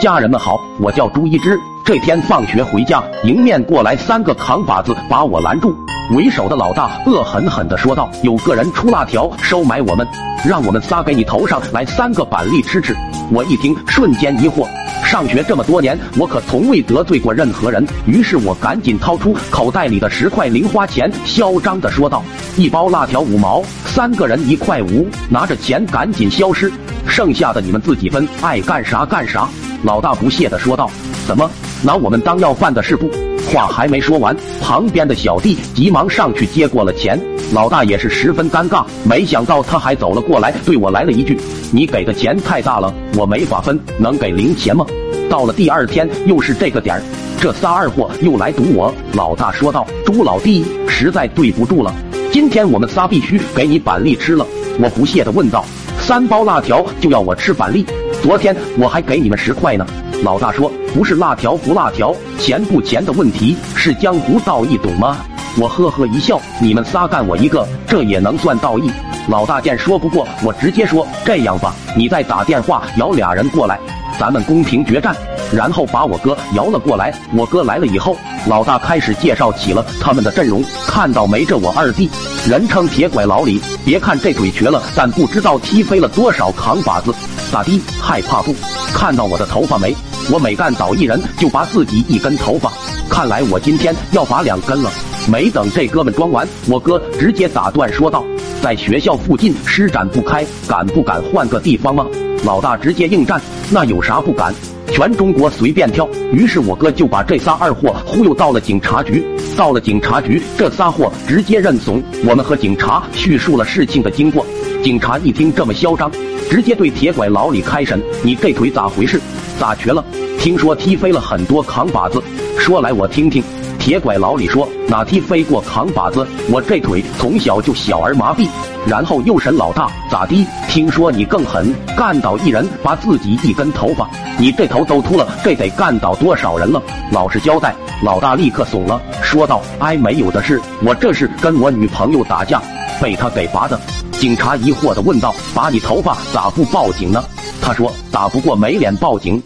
家人们好，我叫朱一枝。这天放学回家，迎面过来三个扛把子，把我拦住。为首的老大恶狠狠地说道：“有个人出辣条收买我们，让我们仨给你头上来三个板栗吃吃。”我一听，瞬间疑惑。上学这么多年，我可从未得罪过任何人。于是我赶紧掏出口袋里的十块零花钱，嚣张地说道：“一包辣条五毛，三个人一块五，拿着钱赶紧消失，剩下的你们自己分，爱干啥干啥。”老大不屑地说道：“怎么拿我们当要饭的是不？”话还没说完，旁边的小弟急忙上去接过了钱。老大也是十分尴尬，没想到他还走了过来，对我来了一句：“你给的钱太大了，我没法分，能给零钱吗？”到了第二天，又是这个点儿，这仨二货又来堵我。老大说道：“朱老弟，实在对不住了，今天我们仨必须给你板栗吃了。”我不屑地问道：“三包辣条就要我吃板栗？”昨天我还给你们十块呢。老大说：“不是辣条不辣条，钱不钱的问题，是江湖道义，懂吗？”我呵呵一笑：“你们仨干我一个，这也能算道义？”老大见说不过，我直接说：“这样吧，你再打电话摇俩人过来，咱们公平决战。”然后把我哥摇了过来。我哥来了以后，老大开始介绍起了他们的阵容。看到没？这我二弟，人称铁拐老李。别看这腿瘸了，但不知道踢飞了多少扛把子。咋的？害怕不？看到我的头发没？我每干倒一人，就拔自己一根头发。看来我今天要拔两根了。没等这哥们装完，我哥直接打断说道：“在学校附近施展不开，敢不敢换个地方吗？”老大直接应战：“那有啥不敢？全中国随便挑。”于是我哥就把这仨二货忽悠到了警察局。到了警察局，这仨货直接认怂。我们和警察叙述了事情的经过。警察一听这么嚣张。直接对铁拐老李开审，你这腿咋回事？咋瘸了？听说踢飞了很多扛把子，说来我听听。铁拐老李说，哪踢飞过扛把子？我这腿从小就小儿麻痹。然后又审老大，咋的？听说你更狠，干倒一人拔自己一根头发，你这头都秃了，这得干倒多少人了？老实交代。老大立刻怂了，说道：“哎，没有的事，我这是跟我女朋友打架，被他给拔的。”警察疑惑地问道：“拔你头发咋不报警呢？”他说：“打不过没脸报警。”